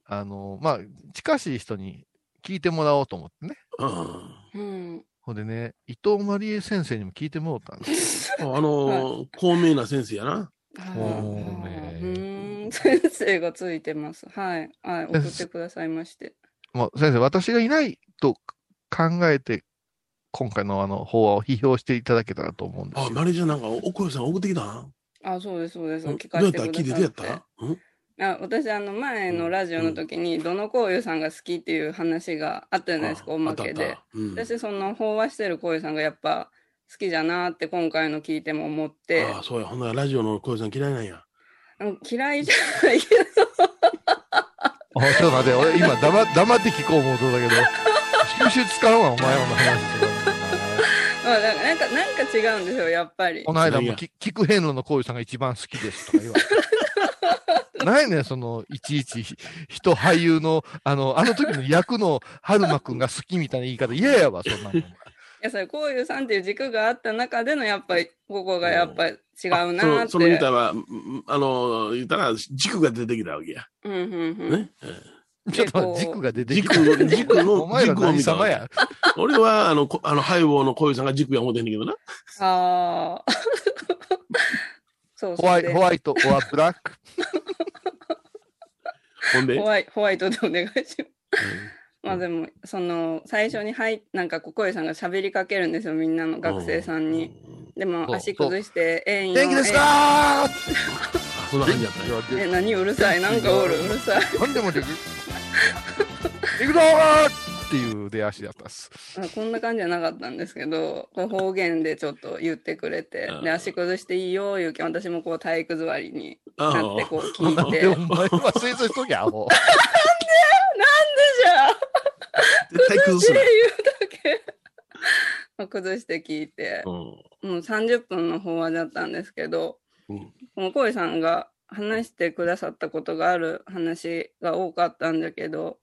あの、まあ、近しい人に聞いてもらおうと思ってね。
うん
うん。
ほんでね、伊藤マリエ先生にも聞いてもらったんです
あの、高名な先生やな。
もうね
うん。(laughs) 先生がついてます。はい。はい。送ってくださいまして。
もう先生、私がいないと考えて、今回のあの法案を批評していただけたらと思うんです
あ、
よ。
マネージャーなんか、おこよさん送ってきたん？
あ、そうです、そうです。
うん
聞か
どうやった
せてくだ
聞いてどうやっ
さって。
たうん
あ私、あの、前のラジオの時に、どのこうゆさんが好きっていう話があったじゃないですか、おまけで
うん
私、その、飽和してるこうゆさんがやっぱ好きじゃなって今回の聞いても思って、
ああ、そうや。ほんならラジオの小よさん嫌いなんや。
うん嫌いじゃないけど、(laughs)
あちょっと待って、俺今黙黙って聞こう思うとだけど、収集使うわ、お前らの話とか。(laughs)
まあ、なんか、なんか違うんですよ、やっぱり
こ。の間もキキクヘンロのこういうさんが一番好きですとか言われて。(laughs) ないねんその、いちいち、ひ人俳優の、あの、あの時の役の春馬くんが好きみたいな言い方嫌やわ、そんなもん。(laughs)
いや、それ、こういうさんっていう軸があった中での、やっぱり、ここがやっぱり違うなーって。
あそのその言ったら、うんあの、言ったら軸が出てきたわけや。
うんうんうん。
ね？
ちょっと軸が出てきた。
軸軸の (laughs)
お前ら
軸を見た
何様や。
俺は、あの、こあの、ハイボーの小よさんが軸や思ってんだけどな。
ああ。そう。
ホワイ
で
ホワイト、オアブラック。
ほんで、
ホワイホワイトでお願いします。まあでも、その、最初に入っなんか、ここいさんが喋りかけるんですよ、みんなの学生さんに。でも、足崩して、ええんよ。
元気ですか？
あそんな感じだったね。
ええ、何うるさい、なんかおる、うるさい。
何でもできる。行くぞーっていう出足だったっす。
あこんな感じじゃなかったんですけど、こう方言でちょっと言ってくれて、で、足崩していいよ、言うけん、私もこう体育座りになってこう聞いて。
なんでお前は清掃しときゃ、も
じゃあ、
絶対崩すな。
言うだけ。(laughs) まあ崩して聞いて、
うん
もう30分の法話だったんですけど、
うん
この小井さんが話してくださったことがある話が多かったんだけど、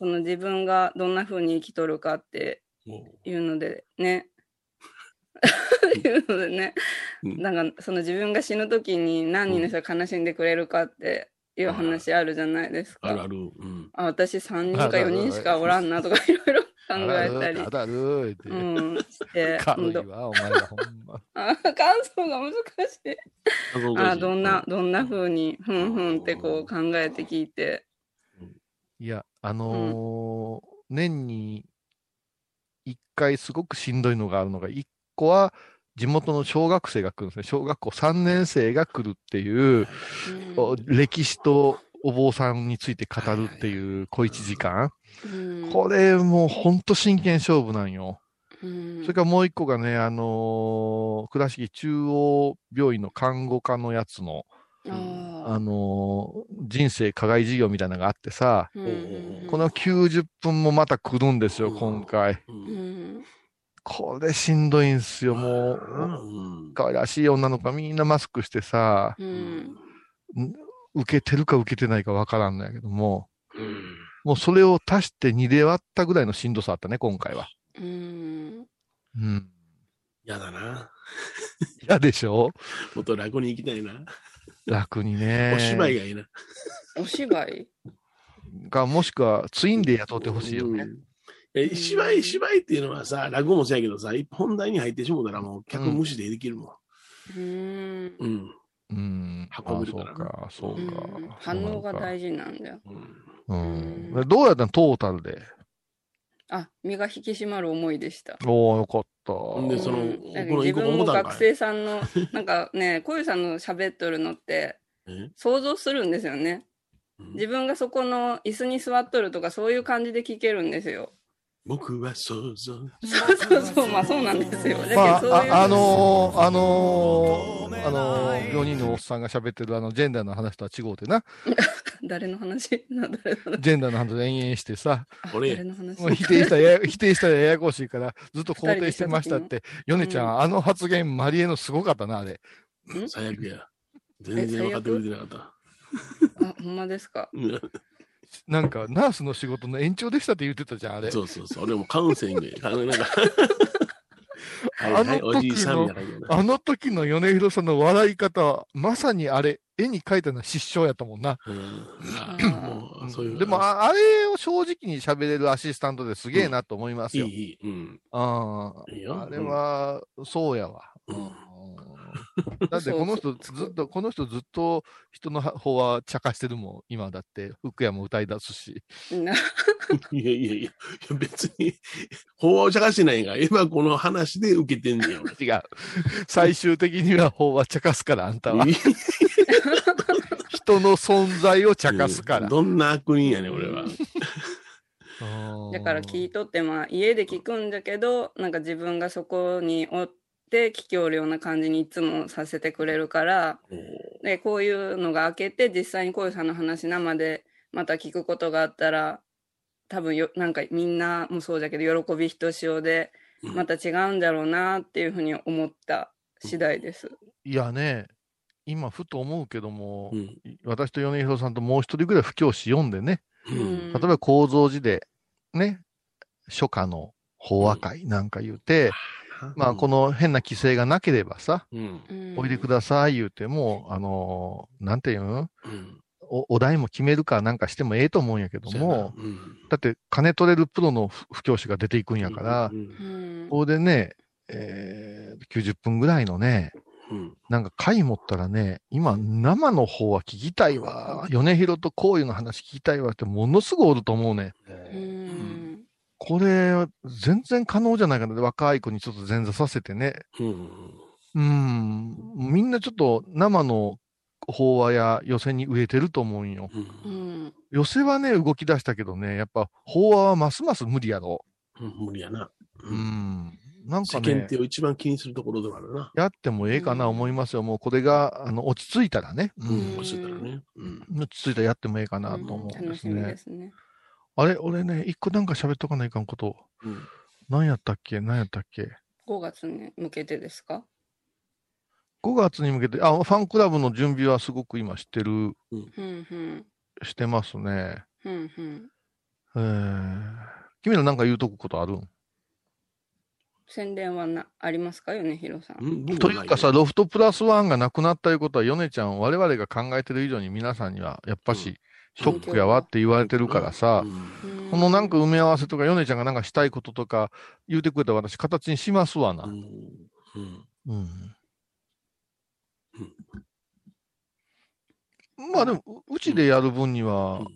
おう
この自分がどんな風に生きとるかっていうのでね、いうのでね、
うん (laughs)
なんかその自分が死ぬ時に何人の人が悲しんでくれるかっていう話あるじゃないですか。
あるある。うん。
あ私3人か4人しかおらんなとか (laughs) いろいろ考
う。
えたり
あ、だるって。
うん、して、ど (laughs)
軽いわ、お前らほんま。
あ感想が難しい。
あ
どんな、どんな風に、ふんふんってこう考えて聞いて。
いや、あのー年に一回すごくしんどいのがあるのが、一個は地元の小学生が来るんですね。小学校3年生が来るっていう、お歴史とお坊さんについて語るっていう小一時間。
うん
これもうほんと真剣勝負なんよ。
うん
それからもう一個がね、あのー倉敷中央病院の看護科のやつの、
あ
あのー人生課外事業みたいなのがあってさ、この90分もまた来るんですよ、
うん
今回。これしんどいんすよ、もう。
うん
可愛らしい女の子がみんなマスクしてさ、
うん
受けてるか受けてないかわからんのやけども、
うん
もうそれを足して2で割ったぐらいのしんどさあったね、今回は。
うん
うん。
やだな。
嫌でしょ？
もっと楽に行きたいな。
楽にね。
お芝居がいいな。
お芝居？
が、もしくはツインで雇ってほしいよね。
うんえ芝居、芝居っていうのはさ、落語もそうやけどさ、一本題に入ってしもうたらもう客無視でできるも
うん
ん。うん。
うん。
運べるから
あそうか、そうか。
うん反応が大事なんだよ。
うん
うん。どうやったの？トータルで。
あ、身が引き締まる思いでした。
おー、よかった。
んでその
うんなんか自分も学生さんの、(laughs) なんかね、小遊さんの喋っとるのって
え？
想像するんですよね。自分がそこの椅子に座っとるとかそういう感じで聞けるんですよ。
僕は想像。
そうそうそう、まあそうなんですよ。
まあ、
そういう
ああのー、あのー、あのー、4人のおっさんが喋ってるあの、ジェンダーの話とは違うてな。(laughs)
誰の話？な誰の話？
ジェンダーの話を延々してさ、
俺
誰の話？
もう否定したらやや、(laughs) 否定したらややこしいから、ずっと肯定してましたって。ヨネちゃん、あの発言、マリエのすごかったな、あれ。
最悪や。全然分かってくれてなかった。
あ、ほんまですか？
うん
なんか、ナースの仕事の延長でしたって言ってたじゃん、あれ。
そうそうそう。俺もカウンセリングや。あのなんかはい
あ
はい、
の
おじいさんみ
時の。あの時の米広さんの笑い方は、まさにあれ、絵に描いたのは失笑やったもんな。でも、ああれを正直に喋れるアシスタントですげえなと思いますよ。
うん。
あ
いいよ
あれは、そうやわ。
うん
うんだってこの人ずっと、この人ずっと人の方は茶化してるもん。今だって、福山歌い出すし。
な
いやいやいやいや、別に、法話を茶化してないが、今この話で受けてんねんよ。
違う。最終的には法は茶化すから、あんたは。人の存在を茶化すから。
どんな悪人やねん、俺は。
だから聞いとってまあ家で聞くんだけどなんか自分がそこにおって聞きおるような感じにいつもさせてくれるからでこういうのが開けて実際にこういうさんの話生でまた聞くことがあったら多分よなんかみんなもそうだけど喜びひとしおでまた違うんだろうなっていうふうに思った次第です。
いやね、今ふと思うけども、
うん。
私と米広さんともう一人ぐらい布教師読んでね、
うん。
例えば構造寺で、ね、初夏の法話会なんか言うて、まあこの変な規制がなければさ、
うん、
うん
おいでください言うても、あのーなんていうん？
うん。
おお題も決めるかなんかしてもええと思うんやけども、
うん
だって金取れるプロの布布教師が出ていくんやから
う、ん
うん
ここでね、えー、90分ぐらいのね、
うん。
なんか回持ったらね、今生の方は聞きたいわ。米広とこういうの話聞きたいわってものすぐおると思うね。
うん。
これ、全然可能じゃないかな。若い子にちょっと前座させてね。
うん。
うん。みんなちょっと生の法話や寄せに植えてると思うんよ。
うん
うん。
寄せはね、動き出したけどね、やっぱ法話はますます無理やろ。
うん無理やな。
う。ん。なん
世
かね
間体、を一番気にするところではあるな。
やってもええかな思いますよ。もうこれが、あの、落ち着いたらね。う
うん。
ん。
落ちてたらね。うん。
落ち着いたらやってもええかなと思うんですね
楽しみで。すね。
あれ、俺ね、一個なんか喋っとかないかんこと。
うん。
何やったっけ何やったっけ
5月に向けてですか
?5 月に向けて、あ、ファンクラブの準備はすごく今してる、
うんうん。
してますね。
うんうん。
えー、君らなんか言うとくことあるん？
宣伝はなありますか米広さん？
うん僕
と
い
いうかさ、ロフトプラスワンがなくなったいうことは、ヨネちゃん、我々が考えてる以上に皆さんには、やっぱし、ショックやわって言われてるからさ、
うん
このなんか埋め合わせとか、ヨネちゃんがなんかしたいこととか言うてくれたら私、形にしますわな。
うん。
まあでも、ううちでやる分には
うん、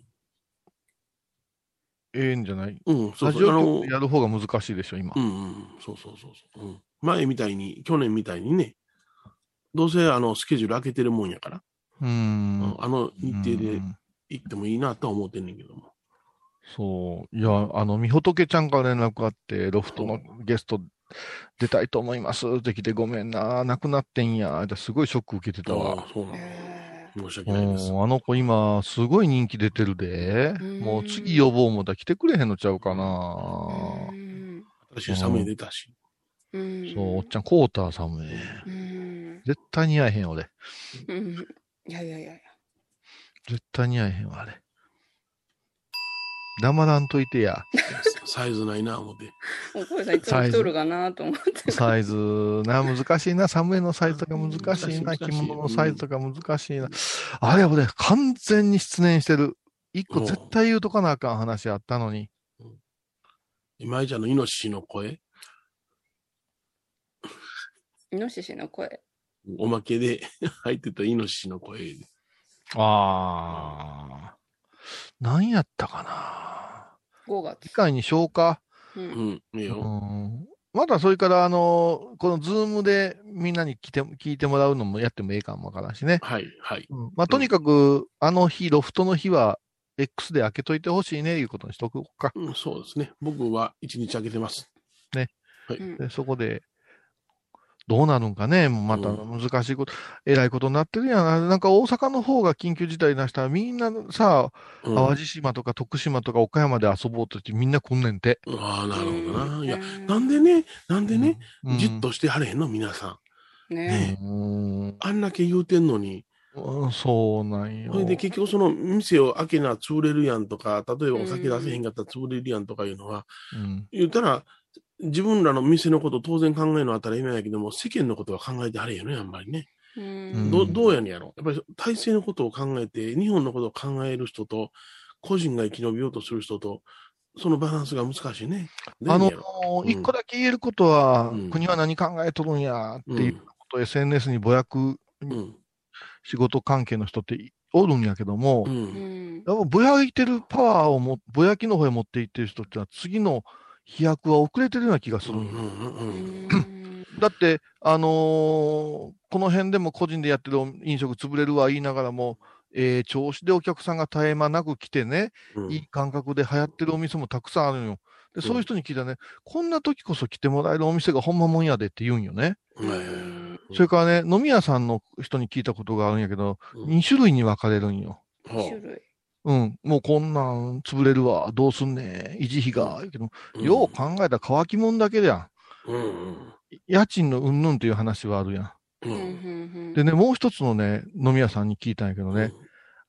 ええんじゃない？
うん、そうそう。
やる方が難しいでしょ、今
う。んうん。そうそうそうそう。うん。前みたいに、去年みたいにね、どうせあの、スケジュール開けてるもんやから、
う
ん
ん。
あの日程
う
で
ん
行ってもいいなとは思ってんねんけども。
そう。いや、あの、みほとけちゃんから連絡あって、ロフトのゲスト出たいと思いますって来て、ごめんな、亡くなってんや。ってすごいショック受けてた
あ
わ
あ。そうなの。
へ
申し
う
訳ないです。
ん、あの子今、すごい人気出てるで。
うん
もう次呼ぼう思ったら来てくれへんのちゃうか
ー
な。
うん
私、サムエ出たし。
うん
そう、おっちゃん、コーターさんも
うん
絶対似合えへん、俺。
いやいやいや。
絶対似合えへんわ、あれ。黙らんといてや。
サイズないな、思って。
もう小さんいつも来とるかなと思って。
サイズ、な、難しいな。サムエのサイズとか難しいな。着物のサイズとか難しいな。あれ、俺、完全に失念してる。一個絶対言うとかなあかん話あったのに。
今井ちゃんのイノシシの声、
イノシシの声？
おまけで入ってたイノシシの声で。
ああ。何やったかな。
5月
機。会に消化？
う。
うんん、いい
う
よ。
ん。またそれから、あの、このズームでみんなに来て、聞いてもらうのもやってもええかもわからんしね。
はい、はい。
うんまあ、とにかく、あの日、ロフトの日は、X で開けといてほしいね、いうことにしとこうか。
うん、そうですね。僕は一日開けてます。
うん
で、そこで、どうなるんかね、もうまた
うん
難しいこと、えらいことになってるやんな。なんか大阪の方が緊急事態出したら、みんなさ、
うん、
淡路島とか徳島とか岡山で遊ぼうとしてみんな来んねんて。
ああ、なるほどな。いや、
うん
なんでね、なんでね、
うん
じっとしてはれへんの、皆さん。
ね
うん
あんだけ言うてんのに。
うんそうなんよ。
それで結局その店を開けな潰れるやんとか、例えばお酒出せへんかったら潰れるやんとかいうのは、
うん
言ったら、自分らの店のこと当然考えるのは当たり前やけども、世間のことは考えてはれへんよね、あんまりね。
う
うん
ん。
どどうやねんやろ。やっぱり体制のことを考えて、日本のことを考える人と、個人が生き延びようとする人と、そのバランスが難しいね。
あの
やねん
一個だけ言えることは、
うん
国は何考えとるんやっていうことを SNS にぼやく
うん。
仕事関係の人っておるんやけども、
う。
うんん。
やっぱぼやいてるパワーをも、ぼやきの方へ持っていってる人ってのは次の飛躍は遅れてるような気がする。だって、あのーこの辺でも個人でやってる飲食潰れるは言いながらも、えー調子でお客さんが絶え間なく来てね、
うん
いい感覚で流行ってるお店もたくさんあるんよ。で、そういう人に聞いたらね、こんな時こそ来てもらえるお店がほんまもんやでって言うんよね。それからね、飲み屋さんの人に聞いたことがあるんやけど、
うん
2種類に分かれるんよ。
は
種類。
うん、もうこんなん潰れるわ、どうすんねん、維持費が、けど、
あ
よう考えたら乾きもんだけやん。
うんうん
家賃のうんぬんっていう話はあるやん。
う
うんん。
でね、もう一つのね、飲み屋さんに聞いたんやけどね、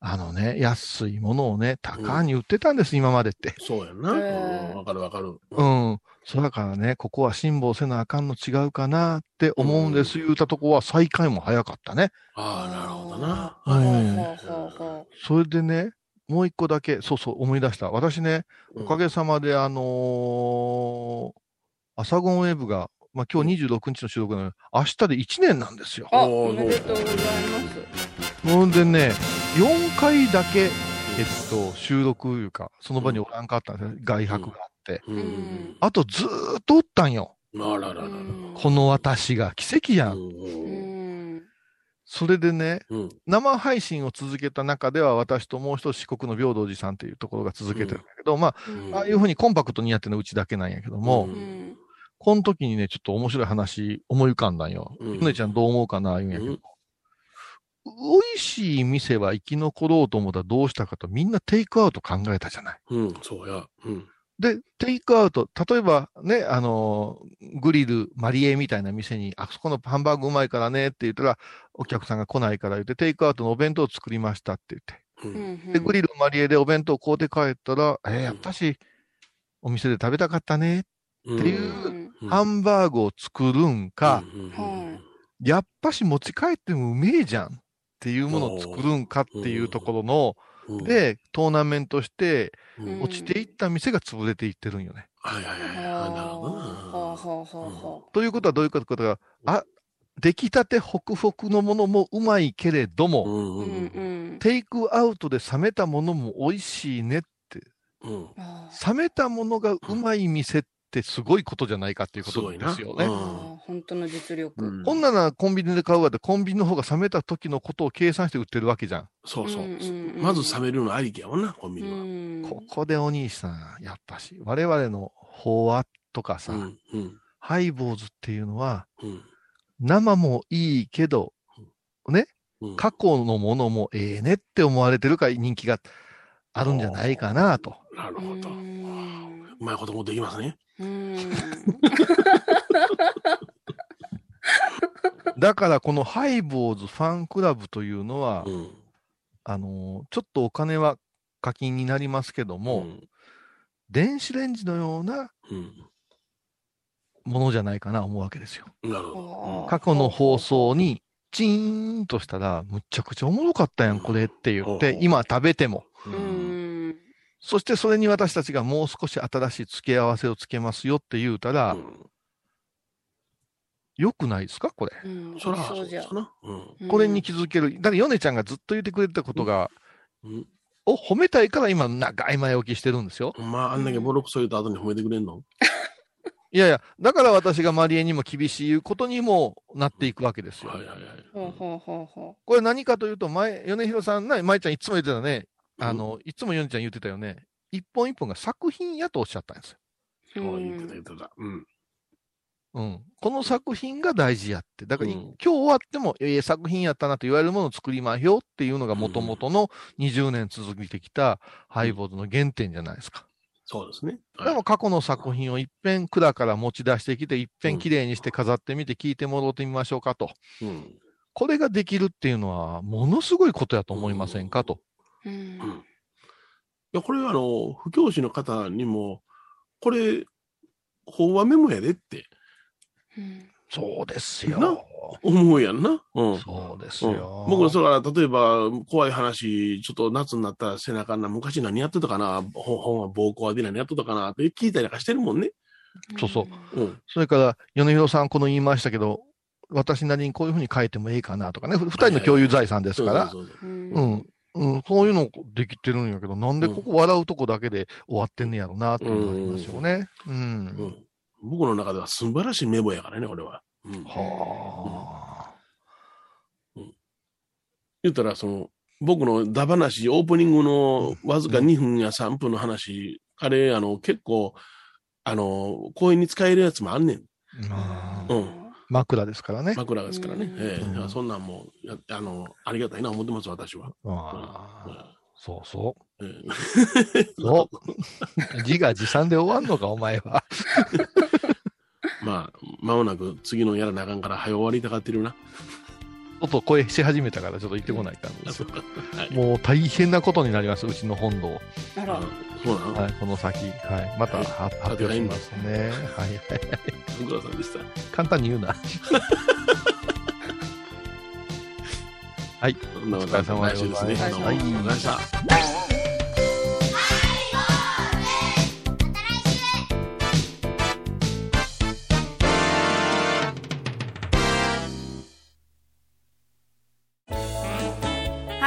あのね、安いものをね、高に売ってたんです、今までって。
そうやんな。
へー
うんわかるわかる。
うん。そだからね、ここは辛抱せなあかんの違うかなって思うんです、言うたとこは再開も早かったね。
ああ、なるほどな。
はいそれでね、もう一個だけ、そうそう、思い出した。私ね、おかげさまで、あのーアサゴンウェブがまあ今日26日の収録なので、明日で1年なんですよ。
あ、
お
めでとうございます。
ほんでね、4回だけ、えっと、収録いうか、その場におらんかったんですね。外泊があって。
う。
うんん。
あとずーっとおったんよ。
あらららら。
この私が奇跡や。
ん。
それでね、
うん。
生配信を続けた中では、私ともう一つ四国の平等寺さんというところが続けてるんだけど、ま
うん
あ、ああいうふうにコンパクトにやってるのはうちだけなんやけども、
うん
うん。
この時にね、ちょっと面白い話思い浮かんだんよ。
うん
ゆねちゃんどう思うかな、言うんやけど。
うん
美味しい店は生き残ろうと思ったらどうしたかと、みんなテイクアウト考えたじゃない。
うん、そうや。うん。
で、テイクアウト、例えばね、あのーグリル、マリエみたいな店に、あそこのハンバーグうまいからねって言ったら、お客さんが来ないから言って、テイクアウトのお弁当を作りましたって言って。
うん。
で、グリル、マリエでお弁当を買うて帰ったら、えーやっぱし、お店で食べたかったね。
うん
っていう
うん
ハンバーグを作るんか、
うん
は
やっぱし持ち帰ってもうめえじゃんっていうものを作るんかっていうところの、
うん、
で、トーナメントして、
うん、
落ちていった店が潰れていってるんよね。
はいはいはいなるほど
ということはどういうことか、あ、出来たてホクホクのものもうまいけれども。テイクアウトで冷めたものも美味しいねって、
うん。
あ
冷めたものがうまい店ってすごいことじゃないかっていうことなんですよね。
本当の実力。
うん
こんなのはコンビニで買うわって、コンビニの方が冷めた時のことを計算して売ってるわけじゃん。
そうそう。
うんうんうん
まず冷めるのありきやもんな、コンビ
う
ニは。
ん。
ここでお兄さん、やっぱし、我々の法話とかさ、
うん。うん。
ハイボーズっていうのは、
うん。
生もいいけど、ね、
うん
過去のものもええねって思われてるから人気があるんじゃないかなと。
なるほど。
う
うんまいこともできますね。
うん。
だからこのハイボーズファンクラブというのは、
うん。
あのーちょっとお金は課金になりますけども、電子レンジのような
うん。
ものじゃないかな思うわけですよ。
うん。なるほ
過去の放送にチーンとしたら、むっちゃくちゃおもろかったやん、これって言って
う、ん
今食べても。
ど。
う。ん。
そしてそれに私たちがもう少し新しい付け合わせをつけますよって言うたら、
うん
良くないですか？これ。
うん。
そら、
そじゃ
そうん。
うん
これに気づける。だから、ヨネちゃんがずっと言ってくれたことが、
うん。
を褒めたいから今、長い前置きしてるんですよ。
まあ、あんだけボロクソ言った後に褒めてくれんの？(laughs)
いやいや、だから私がマリエにも厳しいことにもなっていくわけですよ。
はいはいはい。
ほうほうほうほ
これ何かというと、前、米広さん、な、舞ちゃんいつも言ってたね。あの、いつもヨネちゃん言ってたよね。一本一本が作品やとおっしゃったんですよ。
う。
そう言ってた
うん
言ってた。うん。
うん。この作品が大事やって。だから、
うん
今日終わっても、ええ作品やったなと言われるものを作りまひょっていうのが元々の20年続いてきたハイボーズの原点じゃないですか。
そうですね。
でも過去の作品を一遍蔵から持ち出してきて、一遍綺麗にして飾ってみて聞いてもろうてみましょうかと。
うん。
これができるっていうのは、ものすごいことやと思いませんかと。
うん
うん。いや、これはあの、不教師の方にも、これ、法話メモやでって
うん
そうです
な
よ。
思うやんな。うん。
そうです
うん
よ。
僕、それから、例えば、怖い話、ちょっと夏になったら背中な、昔何やってたかな、本本は暴行で何やってたかなって聞いたりなんかしてるもんね。
そうそう。
うん。
それから、米広さん、この言いましたけど、私なりにこういうふうに書いてもいいかなとかね、ふ二人の共有財産ですから、
う
ん
うん、うん、そういうのできてるんやけど、なんでここ笑うとこだけで終わってんねやろなっていうのがありますよね。うん。
うん僕の中では素晴らしいメモやからね、これは。うん、
は
言ったら、その、僕のダ話、オープニングのわずか2分や3分の話、あれ、あの、結構、あの、公園に使えるやつもあんねん。うん。
枕ですからね。
枕ですからね。
うん
ええ
うん
そんなんもや、あの、ありがたいな思ってます、私は。
ああそうそ
ええ
う。そう。(laughs) 自画自賛で終わんのか、お前は。(laughs)
まあ、間もなく次のやらなあかんから、早終わりたがってるな。
ちょっと声し始めたから、ちょっと行ってこないかんですよ。
はい。
もう大変なことになります、うちの本堂。
あ
そうなの、
はい、この先。はい。また
はい
は発表しますね。はいはい。
ご苦労さんでした。
簡単に言うな。(laughs) はい。
そんなことは来週ですね。
はい
どうもありがとうございました。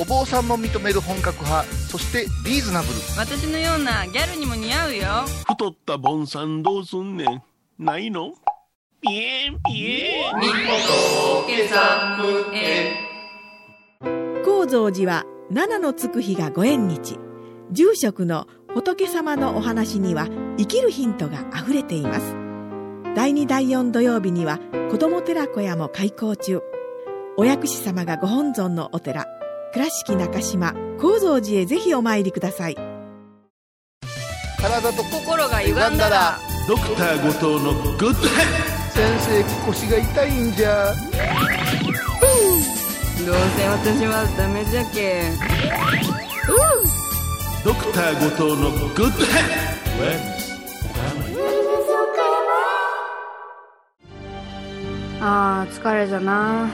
お坊さんも認める本格派、そしてリーズナブル。
私のようなギャルにも似合うよ。
太ったボンさんどうすんねん。ないの？ピエンピエン。
高蔵寺は七のつく日がご縁日。住職の仏様のお話には生きるヒントがあふれています。第2第4土曜日には子ども寺小屋も開校中。お薬師様がご本尊のお寺倉敷中島・高蔵寺へぜひお参りください。
体と
心が歪んだら。
ドクター後藤のグッド
先生腰が痛いんじゃ。
どうせ私はダメじゃけ
ドクター後藤のグッドヘ
あー疲れじゃな。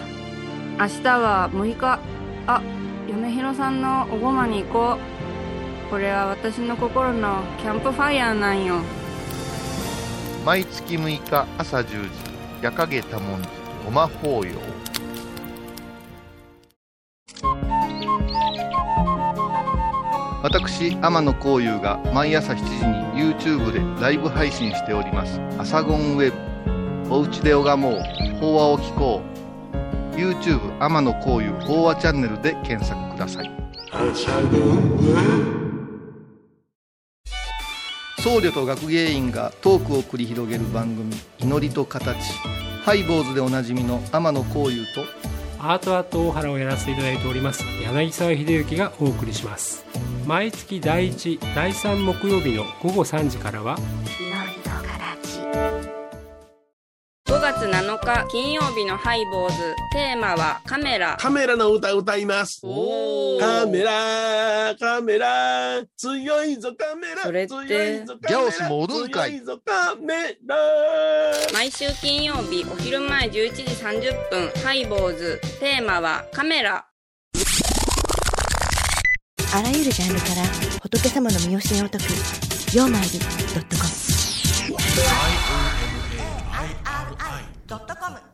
明日は6日。あ嫁ひろさんのおごまに行こうこれは私の心のキャンプファイヤーなんよ
毎月6日朝10時、夜影多文字、ごま法要。私、天野幸雄が毎朝7時に YouTube でライブ配信しております。アサゴンウェブ。おうちで拝もう。法話を聞こう。YouTube 天野幸雄法話チャンネルで検索ください。僧侶と学芸員がトークを繰り広げる番組「祈りと形」ハイボーズでおなじみの天野幸雄と
アートアート大原をやらせていただいております柳沢秀幸がお送りします毎月第1第3木曜日の午後3時からは
5月7日金曜日のハイボーズ。テーマはカメラ。
カメラの歌歌います。カメラカメラ。強いぞカメラ。
それって
ギャオスもおるんかい。
強いぞカメラ。
毎週金曜日お昼前11時30分ハイボーズ。テーマはカメラ。
あらゆるジャンルから仏様の身教えを解く「曜マイルドットコム」ドットコム